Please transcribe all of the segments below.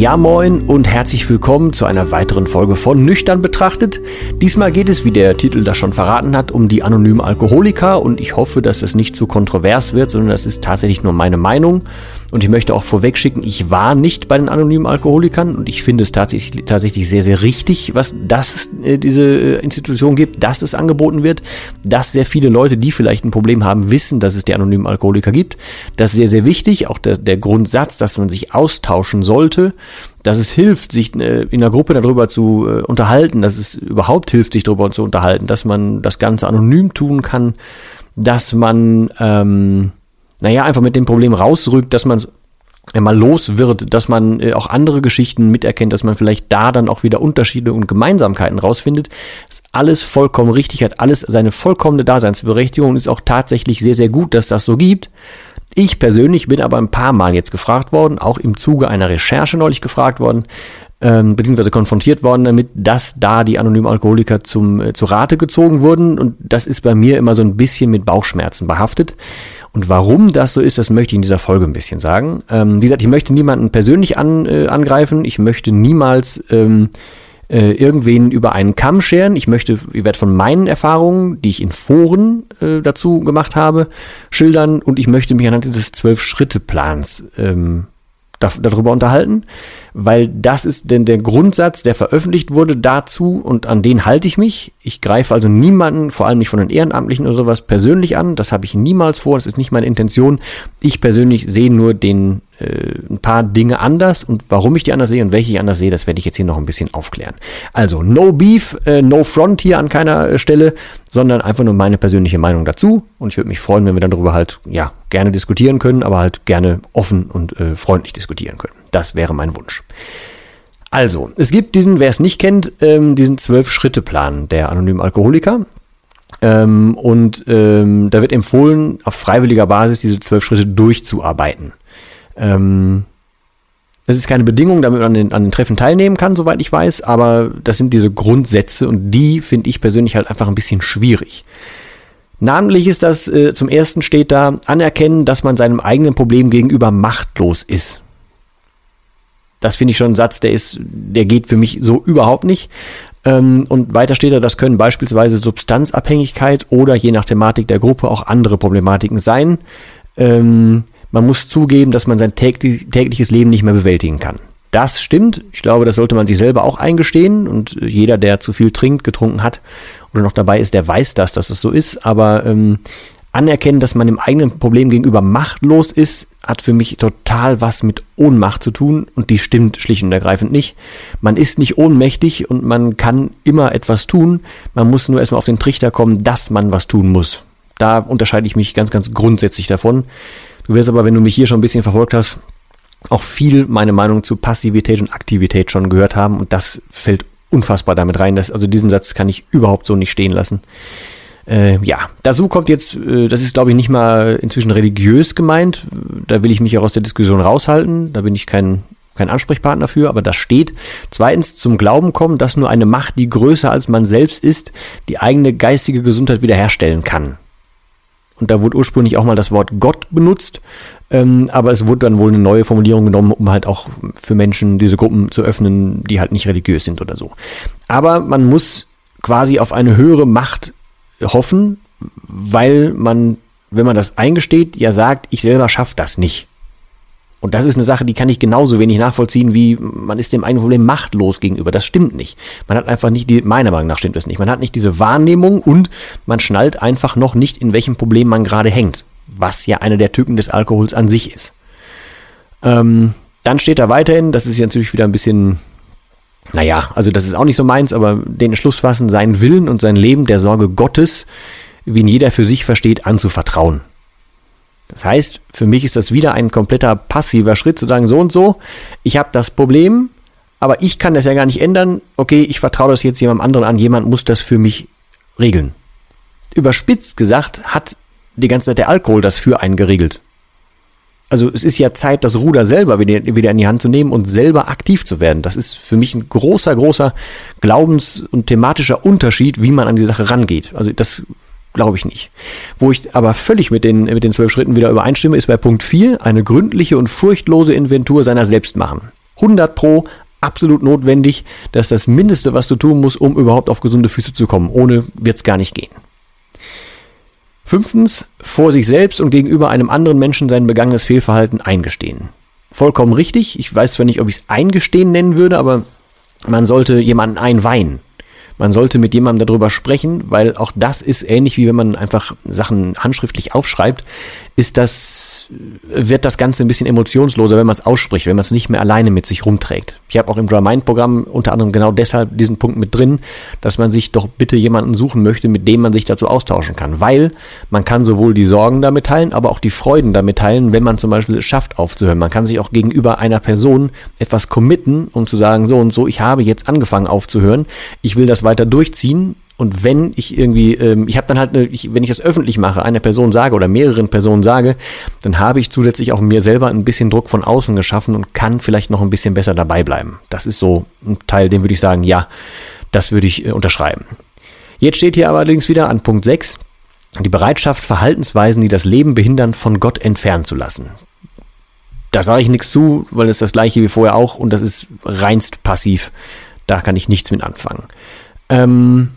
Ja moin und herzlich willkommen zu einer weiteren Folge von Nüchtern betrachtet. Diesmal geht es, wie der Titel das schon verraten hat, um die anonymen Alkoholiker und ich hoffe, dass das nicht zu kontrovers wird, sondern das ist tatsächlich nur meine Meinung. Und ich möchte auch vorweg schicken, ich war nicht bei den anonymen Alkoholikern und ich finde es tatsächlich, tatsächlich sehr, sehr richtig, was das äh, diese äh, Institution gibt, dass es angeboten wird, dass sehr viele Leute, die vielleicht ein Problem haben, wissen, dass es die anonymen Alkoholiker gibt. Das ist sehr, sehr wichtig. Auch der, der Grundsatz, dass man sich austauschen sollte, dass es hilft, sich äh, in der Gruppe darüber zu unterhalten, dass es überhaupt hilft, sich darüber zu unterhalten, dass man das Ganze anonym tun kann, dass man ähm, naja, einfach mit dem Problem rausrückt, dass man es mal los wird, dass man äh, auch andere Geschichten miterkennt, dass man vielleicht da dann auch wieder Unterschiede und Gemeinsamkeiten rausfindet. ist alles vollkommen richtig, hat alles seine vollkommene Daseinsberechtigung und ist auch tatsächlich sehr, sehr gut, dass das so gibt. Ich persönlich bin aber ein paar Mal jetzt gefragt worden, auch im Zuge einer Recherche neulich gefragt worden, ähm, beziehungsweise konfrontiert worden damit, dass da die anonymen Alkoholiker zum, äh, zu Rate gezogen wurden. Und das ist bei mir immer so ein bisschen mit Bauchschmerzen behaftet. Und warum das so ist, das möchte ich in dieser Folge ein bisschen sagen. Ähm, wie gesagt, ich möchte niemanden persönlich an, äh, angreifen. Ich möchte niemals ähm, äh, irgendwen über einen Kamm scheren. Ich möchte, ich werde von meinen Erfahrungen, die ich in Foren äh, dazu gemacht habe, schildern und ich möchte mich anhand dieses Zwölf-Schritte-Plans ähm, darüber unterhalten, weil das ist denn der Grundsatz, der veröffentlicht wurde dazu und an den halte ich mich. Ich greife also niemanden, vor allem nicht von den Ehrenamtlichen oder sowas, persönlich an. Das habe ich niemals vor, das ist nicht meine Intention. Ich persönlich sehe nur den ein paar Dinge anders und warum ich die anders sehe und welche ich anders sehe, das werde ich jetzt hier noch ein bisschen aufklären. Also, no beef, äh, no front hier an keiner äh, Stelle, sondern einfach nur meine persönliche Meinung dazu und ich würde mich freuen, wenn wir dann darüber halt, ja, gerne diskutieren können, aber halt gerne offen und äh, freundlich diskutieren können. Das wäre mein Wunsch. Also, es gibt diesen, wer es nicht kennt, ähm, diesen Zwölf-Schritte-Plan der anonymen Alkoholiker. Ähm, und ähm, da wird empfohlen, auf freiwilliger Basis diese zwölf Schritte durchzuarbeiten. Ähm, es ist keine Bedingung, damit man an den, an den Treffen teilnehmen kann, soweit ich weiß, aber das sind diese Grundsätze und die finde ich persönlich halt einfach ein bisschen schwierig. Namentlich ist das, äh, zum ersten steht da, anerkennen, dass man seinem eigenen Problem gegenüber machtlos ist. Das finde ich schon ein Satz, der ist, der geht für mich so überhaupt nicht. Ähm, und weiter steht da, das können beispielsweise Substanzabhängigkeit oder je nach Thematik der Gruppe auch andere Problematiken sein. Ähm, man muss zugeben, dass man sein tägliches Leben nicht mehr bewältigen kann. Das stimmt. Ich glaube, das sollte man sich selber auch eingestehen. Und jeder, der zu viel trinkt, getrunken hat oder noch dabei ist, der weiß das, dass es so ist. Aber ähm, anerkennen, dass man dem eigenen Problem gegenüber machtlos ist, hat für mich total was mit Ohnmacht zu tun. Und die stimmt schlicht und ergreifend nicht. Man ist nicht ohnmächtig und man kann immer etwas tun. Man muss nur erstmal auf den Trichter kommen, dass man was tun muss. Da unterscheide ich mich ganz, ganz grundsätzlich davon. Du wirst aber, wenn du mich hier schon ein bisschen verfolgt hast, auch viel meine Meinung zu Passivität und Aktivität schon gehört haben und das fällt unfassbar damit rein. Dass, also diesen Satz kann ich überhaupt so nicht stehen lassen. Äh, ja, dazu kommt jetzt, äh, das ist glaube ich nicht mal inzwischen religiös gemeint, da will ich mich auch aus der Diskussion raushalten, da bin ich kein, kein Ansprechpartner für, aber das steht. Zweitens zum Glauben kommen, dass nur eine Macht, die größer als man selbst ist, die eigene geistige Gesundheit wiederherstellen kann. Und da wurde ursprünglich auch mal das Wort Gott benutzt, ähm, aber es wurde dann wohl eine neue Formulierung genommen, um halt auch für Menschen diese Gruppen zu öffnen, die halt nicht religiös sind oder so. Aber man muss quasi auf eine höhere Macht hoffen, weil man, wenn man das eingesteht, ja sagt, ich selber schaffe das nicht. Und das ist eine Sache, die kann ich genauso wenig nachvollziehen, wie man ist dem eigenen Problem machtlos gegenüber. Das stimmt nicht. Man hat einfach nicht die, meiner Meinung nach stimmt das nicht. Man hat nicht diese Wahrnehmung und man schnallt einfach noch nicht, in welchem Problem man gerade hängt. Was ja eine der Tücken des Alkohols an sich ist. Ähm, dann steht da weiterhin, das ist ja natürlich wieder ein bisschen, naja, also das ist auch nicht so meins, aber den Entschluss fassen, seinen Willen und sein Leben der Sorge Gottes, wie ihn jeder für sich versteht, anzuvertrauen. Das heißt, für mich ist das wieder ein kompletter passiver Schritt zu sagen, so und so, ich habe das Problem, aber ich kann das ja gar nicht ändern. Okay, ich vertraue das jetzt jemandem anderen an, jemand muss das für mich regeln. Überspitzt gesagt hat die ganze Zeit der Alkohol das für einen geregelt. Also es ist ja Zeit, das Ruder selber wieder, in die Hand zu nehmen und selber aktiv zu werden. Das ist für mich ein großer, großer Glaubens- und thematischer Unterschied, wie man an die Sache rangeht. Also das Glaube ich nicht. Wo ich aber völlig mit den, mit den zwölf Schritten wieder übereinstimme, ist bei Punkt 4 eine gründliche und furchtlose Inventur seiner selbst machen. 100 pro, absolut notwendig. Das ist das Mindeste, was du tun musst, um überhaupt auf gesunde Füße zu kommen. Ohne wird es gar nicht gehen. Fünftens, vor sich selbst und gegenüber einem anderen Menschen sein begangenes Fehlverhalten eingestehen. Vollkommen richtig. Ich weiß zwar nicht, ob ich es eingestehen nennen würde, aber man sollte jemanden einweihen. Man sollte mit jemandem darüber sprechen, weil auch das ist ähnlich wie wenn man einfach Sachen handschriftlich aufschreibt, ist das, wird das Ganze ein bisschen emotionsloser, wenn man es ausspricht, wenn man es nicht mehr alleine mit sich rumträgt. Ich habe auch im Drawmind-Programm unter anderem genau deshalb diesen Punkt mit drin, dass man sich doch bitte jemanden suchen möchte, mit dem man sich dazu austauschen kann, weil man kann sowohl die Sorgen damit teilen, aber auch die Freuden damit teilen, wenn man zum Beispiel es schafft aufzuhören. Man kann sich auch gegenüber einer Person etwas committen, um zu sagen, so und so, ich habe jetzt angefangen aufzuhören, ich will das weiter durchziehen, und wenn ich irgendwie, ähm, ich habe dann halt, eine, ich, wenn ich das öffentlich mache, einer Person sage oder mehreren Personen sage, dann habe ich zusätzlich auch mir selber ein bisschen Druck von außen geschaffen und kann vielleicht noch ein bisschen besser dabei bleiben. Das ist so ein Teil, den würde ich sagen, ja, das würde ich äh, unterschreiben. Jetzt steht hier allerdings wieder an Punkt 6, die Bereitschaft, Verhaltensweisen, die das Leben behindern, von Gott entfernen zu lassen. Da sage ich nichts zu, weil es das gleiche wie vorher auch und das ist reinst passiv. Da kann ich nichts mit anfangen. Ähm,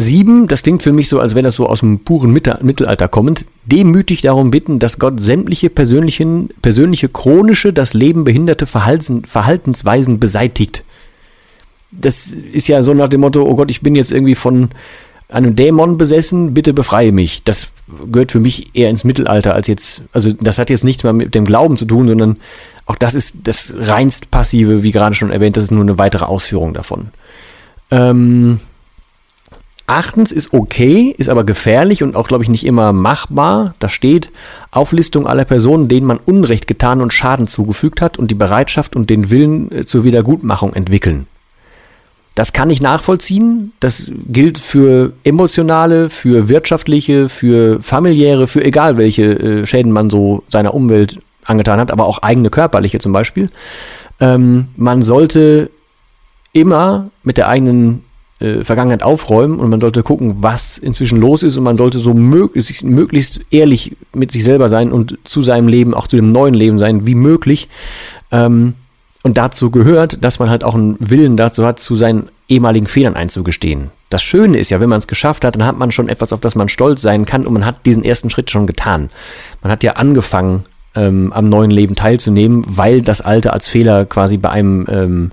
Sieben, das klingt für mich so, als wäre das so aus dem puren Mittelalter kommend, demütig darum bitten, dass Gott sämtliche persönlichen, persönliche chronische, das Leben behinderte Verhalten, Verhaltensweisen beseitigt. Das ist ja so nach dem Motto, oh Gott, ich bin jetzt irgendwie von einem Dämon besessen, bitte befreie mich. Das gehört für mich eher ins Mittelalter als jetzt, also das hat jetzt nichts mehr mit dem Glauben zu tun, sondern auch das ist das reinst passive, wie gerade schon erwähnt, das ist nur eine weitere Ausführung davon. Ähm, Achtens ist okay, ist aber gefährlich und auch, glaube ich, nicht immer machbar. Da steht Auflistung aller Personen, denen man Unrecht getan und Schaden zugefügt hat und die Bereitschaft und den Willen äh, zur Wiedergutmachung entwickeln. Das kann ich nachvollziehen. Das gilt für emotionale, für wirtschaftliche, für familiäre, für egal welche äh, Schäden man so seiner Umwelt angetan hat, aber auch eigene körperliche zum Beispiel. Ähm, man sollte immer mit der eigenen äh, Vergangenheit aufräumen und man sollte gucken, was inzwischen los ist und man sollte so möglichst, möglichst ehrlich mit sich selber sein und zu seinem Leben, auch zu dem neuen Leben sein, wie möglich. Ähm, und dazu gehört, dass man halt auch einen Willen dazu hat, zu seinen ehemaligen Fehlern einzugestehen. Das Schöne ist ja, wenn man es geschafft hat, dann hat man schon etwas, auf das man stolz sein kann und man hat diesen ersten Schritt schon getan. Man hat ja angefangen, ähm, am neuen Leben teilzunehmen, weil das alte als Fehler quasi bei einem ähm,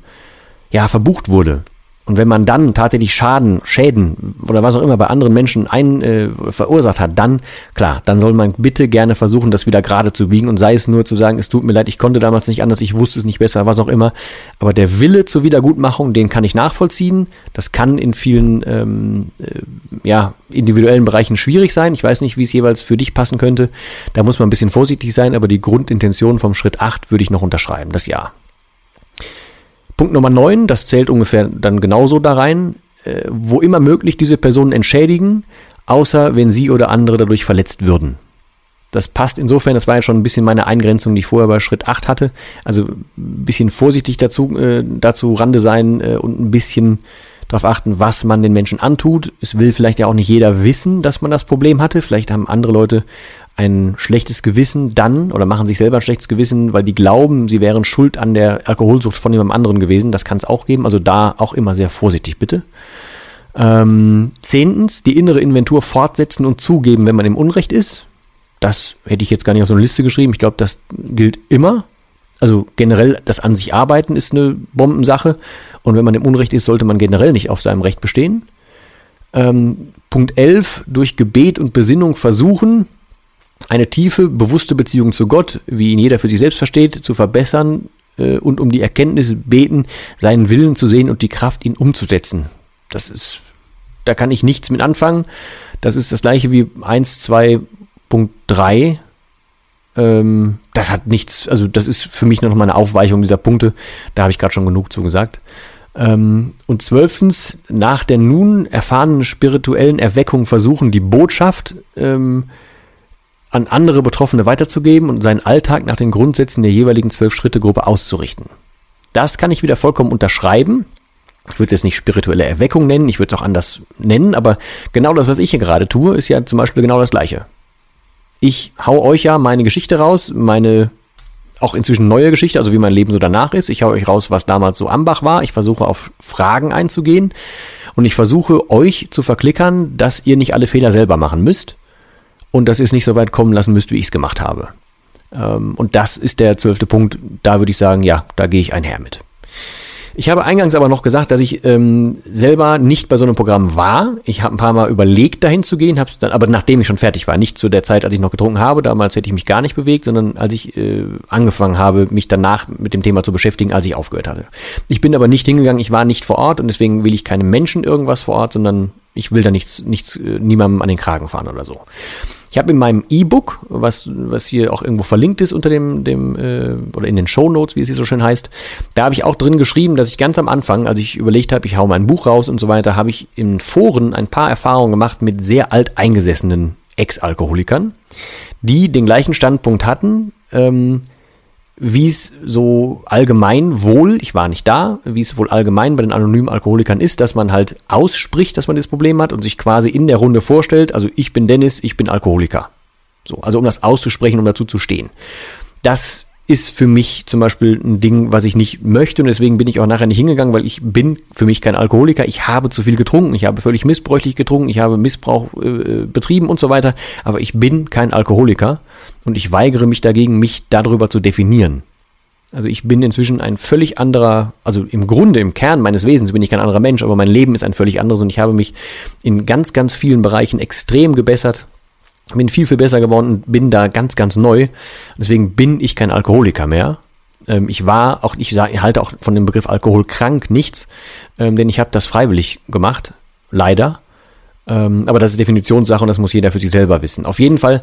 ja verbucht wurde. Und wenn man dann tatsächlich Schaden, Schäden oder was auch immer bei anderen Menschen ein, äh, verursacht hat, dann, klar, dann soll man bitte gerne versuchen, das wieder gerade zu biegen und sei es nur zu sagen, es tut mir leid, ich konnte damals nicht anders, ich wusste es nicht besser, was auch immer. Aber der Wille zur Wiedergutmachung, den kann ich nachvollziehen. Das kann in vielen ähm, äh, ja, individuellen Bereichen schwierig sein. Ich weiß nicht, wie es jeweils für dich passen könnte. Da muss man ein bisschen vorsichtig sein, aber die Grundintention vom Schritt 8 würde ich noch unterschreiben, das Ja. Punkt Nummer 9, das zählt ungefähr dann genauso da rein, äh, wo immer möglich diese Personen entschädigen, außer wenn sie oder andere dadurch verletzt würden. Das passt insofern, das war ja schon ein bisschen meine Eingrenzung, die ich vorher bei Schritt 8 hatte. Also ein bisschen vorsichtig dazu, äh, dazu Rande sein äh, und ein bisschen darauf achten, was man den Menschen antut. Es will vielleicht ja auch nicht jeder wissen, dass man das Problem hatte. Vielleicht haben andere Leute ein schlechtes Gewissen dann oder machen sich selber ein schlechtes Gewissen, weil die glauben, sie wären schuld an der Alkoholsucht von jemandem anderen gewesen. Das kann es auch geben. Also da auch immer sehr vorsichtig, bitte. Ähm, zehntens, die innere Inventur fortsetzen und zugeben, wenn man im Unrecht ist. das hätte ich jetzt gar nicht auf so eine Liste geschrieben. Ich glaube, das gilt immer. Also generell, das an sich arbeiten ist eine Bombensache. Und wenn man im Unrecht ist, sollte man generell nicht auf seinem Recht bestehen. Ähm, Punkt 11, durch Gebet und Besinnung versuchen, eine tiefe, bewusste Beziehung zu Gott, wie ihn jeder für sich selbst versteht, zu verbessern äh, und um die Erkenntnis beten, seinen Willen zu sehen und die Kraft, ihn umzusetzen. Das ist, da kann ich nichts mit anfangen. Das ist das gleiche wie 1.2.3. Ähm, das hat nichts, also das ist für mich noch mal eine Aufweichung dieser Punkte. Da habe ich gerade schon genug zu gesagt. Ähm, und zwölftens, nach der nun erfahrenen spirituellen Erweckung versuchen, die Botschaft ähm, an andere Betroffene weiterzugeben und seinen Alltag nach den Grundsätzen der jeweiligen Zwölf-Schritte-Gruppe auszurichten. Das kann ich wieder vollkommen unterschreiben. Ich würde es jetzt nicht spirituelle Erweckung nennen, ich würde es auch anders nennen, aber genau das, was ich hier gerade tue, ist ja zum Beispiel genau das Gleiche. Ich hau euch ja meine Geschichte raus, meine auch inzwischen neue Geschichte, also wie mein Leben so danach ist. Ich hau euch raus, was damals so Ambach war. Ich versuche auf Fragen einzugehen und ich versuche euch zu verklickern, dass ihr nicht alle Fehler selber machen müsst und dass ihr es nicht so weit kommen lassen müsst, wie ich es gemacht habe. Ähm, und das ist der zwölfte Punkt. Da würde ich sagen, ja, da gehe ich einher mit. Ich habe eingangs aber noch gesagt, dass ich ähm, selber nicht bei so einem Programm war. Ich habe ein paar Mal überlegt, dahin zu gehen, hab's dann, aber nachdem ich schon fertig war, nicht zu der Zeit, als ich noch getrunken habe. Damals hätte ich mich gar nicht bewegt, sondern als ich äh, angefangen habe, mich danach mit dem Thema zu beschäftigen, als ich aufgehört hatte. Ich bin aber nicht hingegangen, ich war nicht vor Ort und deswegen will ich keinem Menschen irgendwas vor Ort, sondern ich will da nichts, nichts, äh, niemandem an den Kragen fahren oder so. Ich habe in meinem E-Book, was, was hier auch irgendwo verlinkt ist unter dem, dem äh, oder in den Show Notes, wie es hier so schön heißt, da habe ich auch drin geschrieben, dass ich ganz am Anfang, als ich überlegt habe, ich hau mein Buch raus und so weiter, habe ich in Foren ein paar Erfahrungen gemacht mit sehr alteingesessenen Ex-Alkoholikern, die den gleichen Standpunkt hatten, ähm, wie es so allgemein wohl, ich war nicht da, wie es wohl allgemein bei den anonymen Alkoholikern ist, dass man halt ausspricht, dass man das Problem hat und sich quasi in der Runde vorstellt, also ich bin Dennis, ich bin Alkoholiker. So, also um das auszusprechen, um dazu zu stehen. Das ist für mich zum Beispiel ein Ding, was ich nicht möchte und deswegen bin ich auch nachher nicht hingegangen, weil ich bin für mich kein Alkoholiker. Ich habe zu viel getrunken, ich habe völlig missbräuchlich getrunken, ich habe Missbrauch äh, betrieben und so weiter, aber ich bin kein Alkoholiker und ich weigere mich dagegen, mich darüber zu definieren. Also ich bin inzwischen ein völlig anderer, also im Grunde, im Kern meines Wesens bin ich kein anderer Mensch, aber mein Leben ist ein völlig anderes und ich habe mich in ganz, ganz vielen Bereichen extrem gebessert, bin viel, viel besser geworden und bin da ganz, ganz neu. Deswegen bin ich kein Alkoholiker mehr. Ähm, ich war auch, ich halte auch von dem Begriff alkoholkrank nichts, ähm, denn ich habe das freiwillig gemacht, leider. Ähm, aber das ist Definitionssache und das muss jeder für sich selber wissen. Auf jeden Fall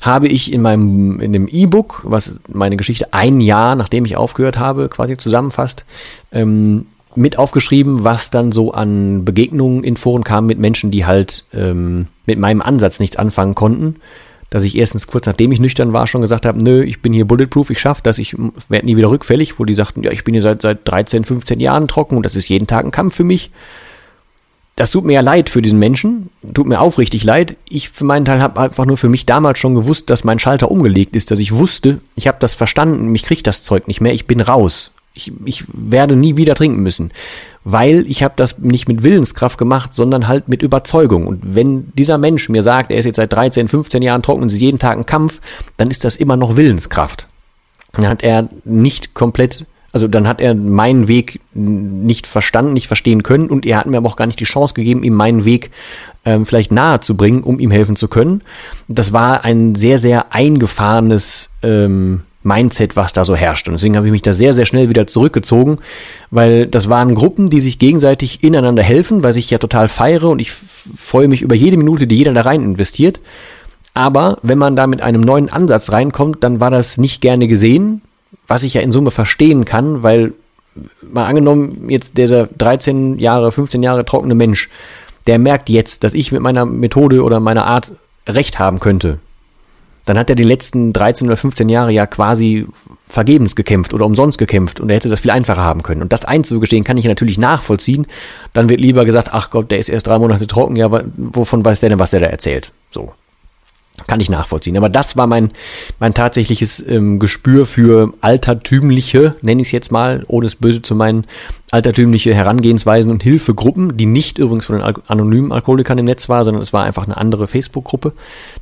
habe ich in meinem, in dem E-Book, was meine Geschichte ein Jahr, nachdem ich aufgehört habe, quasi zusammenfasst, mit aufgeschrieben, was dann so an Begegnungen in Foren kam mit Menschen, die halt ähm, mit meinem Ansatz nichts anfangen konnten. Dass ich erstens kurz nachdem ich nüchtern war schon gesagt habe, nö, ich bin hier bulletproof, ich schaff das, ich werde nie wieder rückfällig, wo die sagten, ja, ich bin hier seit, seit 13, 15 Jahren trocken und das ist jeden Tag ein Kampf für mich. Das tut mir ja leid für diesen Menschen, tut mir aufrichtig leid. Ich für meinen Teil habe einfach nur für mich damals schon gewusst, dass mein Schalter umgelegt ist, dass ich wusste, ich habe das verstanden, mich kriegt das Zeug nicht mehr, ich bin raus ich, ich werde nie wieder trinken müssen, weil ich habe das nicht mit Willenskraft gemacht, sondern halt mit Überzeugung. Und wenn dieser Mensch mir sagt, er ist jetzt seit 13, 15 Jahren trocken und es ist jeden Tag ein Kampf, dann ist das immer noch Willenskraft. Dann hat er nicht komplett, also dann hat er meinen Weg nicht verstanden, nicht verstehen können und er hat mir aber auch gar nicht die Chance gegeben, ihm meinen Weg ähm, vielleicht nahe zu bringen, um ihm helfen zu können. Das war ein sehr, sehr eingefahrenes ähm, Mindset, was da so herrscht. Und deswegen habe ich mich da sehr, sehr schnell wieder zurückgezogen, weil das waren Gruppen, die sich gegenseitig ineinander helfen, weil ich ja total feiere und ich freue mich über jede Minute, die jeder da rein investiert. Aber wenn man da mit einem neuen Ansatz reinkommt, dann war das nicht gerne gesehen, was ich ja in Summe verstehen kann, weil mal angenommen, jetzt dieser 13 Jahre, 15 Jahre trockene Mensch, der merkt jetzt, dass ich mit meiner Methode oder meiner Art recht haben könnte dann hat er die letzten 13 oder 15 Jahre ja quasi vergebens gekämpft oder umsonst gekämpft und er hätte das viel einfacher haben können. Und das einzugestehen kann ich natürlich nachvollziehen. Dann wird lieber gesagt, ach Gott, der ist erst drei Monate trocken, ja, wovon weiß der denn, was der da erzählt? So. Kann ich nachvollziehen. Aber das war mein, mein tatsächliches ähm, Gespür für altertümliche, nenne ich es jetzt mal, ohne es böse zu meinen, altertümliche Herangehensweisen und Hilfegruppen, die nicht übrigens von den anonymen Alkoholikern im Netz war, sondern es war einfach eine andere Facebook-Gruppe,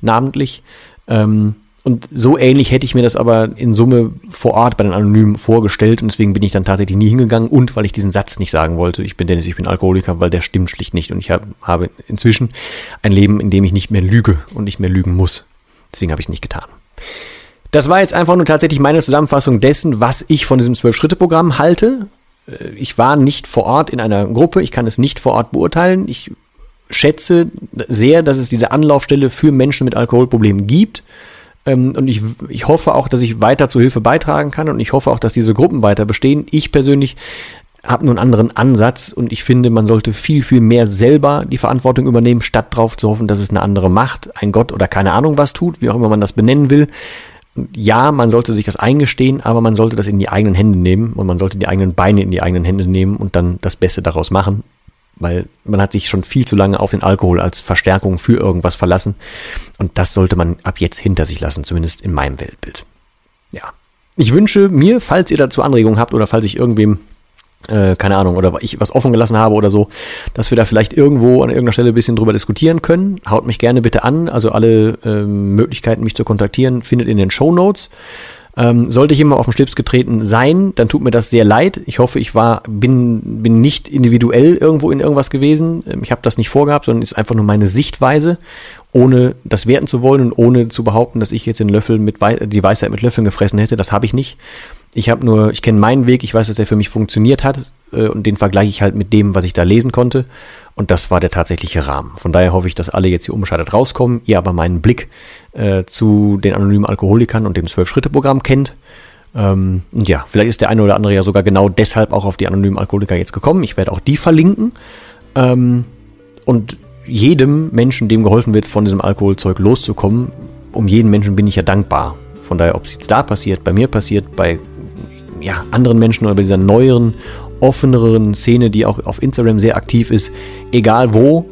namentlich. Ähm, Und so ähnlich hätte ich mir das aber in Summe vor Ort bei den Anonymen vorgestellt und deswegen bin ich dann tatsächlich nie hingegangen und weil ich diesen Satz nicht sagen wollte, ich bin Dennis, ich bin Alkoholiker, weil der stimmt schlicht nicht und ich hab, habe inzwischen ein Leben, in dem ich nicht mehr lüge und nicht mehr lügen muss. Deswegen habe ich es nicht getan. Das war jetzt einfach nur tatsächlich meine Zusammenfassung dessen, was ich von diesem Zwölf-Schritte-Programm halte. Äh, ich war nicht vor Ort in einer Gruppe, ich kann es nicht vor Ort beurteilen. Ich schätze sehr, dass es diese Anlaufstelle für Menschen mit Alkoholproblemen gibt ähm, und ich, ich hoffe auch, dass ich weiter zur Hilfe beitragen kann und ich hoffe auch, dass diese Gruppen weiter bestehen. Ich persönlich habe nur einen anderen Ansatz und ich finde, man sollte viel, viel mehr selber die Verantwortung übernehmen, statt darauf zu hoffen, dass es eine andere Macht, ein Gott oder keine Ahnung was tut, wie auch immer man das benennen will. Ja, man sollte sich das eingestehen, aber man sollte das in die eigenen Hände nehmen und man sollte die eigenen Beine in die eigenen Hände nehmen und dann das Beste daraus machen weil man hat sich schon viel zu lange auf den Alkohol als Verstärkung für irgendwas verlassen und das sollte man ab jetzt hinter sich lassen, zumindest in meinem Weltbild. Ja. Ich wünsche mir, falls ihr dazu Anregungen habt oder falls ich irgendwem äh, keine Ahnung, oder ich was offen gelassen habe oder so, dass wir da vielleicht irgendwo an irgendeiner Stelle ein bisschen drüber diskutieren können. Haut mich gerne bitte an. Also alle äh, Möglichkeiten, mich zu kontaktieren, findet in den Show Notes. Ähm, sollte ich immer auf den Schlips getreten sein, dann tut mir das sehr leid. Ich hoffe, ich war, bin, bin nicht individuell irgendwo in irgendwas gewesen. Ähm, ich habe das nicht vorgehabt, sondern ist einfach nur meine Sichtweise, ohne das werten zu wollen und ohne zu behaupten, dass ich jetzt den Löffel mit Wei die Weisheit mit Löffeln gefressen hätte. Das habe ich nicht. Ich habe nur, ich kenne meinen Weg, ich weiß, dass er für mich funktioniert hat und den vergleiche ich halt mit dem, was ich da lesen konnte. Und das war der tatsächliche Rahmen. Von daher hoffe ich, dass alle jetzt hier unbescheidet rauskommen, ihr aber meinen Blick äh, zu den anonymen Alkoholikern und dem Zwölf-Schritte-Programm kennt. Ähm, und ja, vielleicht ist der eine oder andere ja sogar genau deshalb auch auf die anonymen Alkoholiker jetzt gekommen. Ich werde auch die verlinken. Ähm, und jedem Menschen, dem geholfen wird, von diesem Alkoholzeug loszukommen, um jeden Menschen bin ich ja dankbar. Von daher, ob es jetzt da passiert, bei mir passiert, bei ja, anderen Menschen oder bei dieser neueren, offeneren Szene, die auch auf Instagram sehr aktiv ist, egal wo,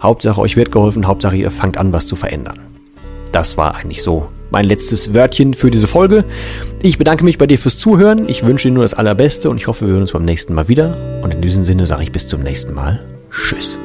Hauptsache euch wird geholfen, Hauptsache ihr fangt an, was zu verändern. Das war eigentlich so mein letztes Wörtchen für diese Folge. Ich bedanke mich bei dir fürs Zuhören. Ich wünsche dir nur das Allerbeste und ich hoffe, wir hören uns beim nächsten Mal wieder. Und in diesem Sinne sage ich bis zum nächsten Mal. Tschüss.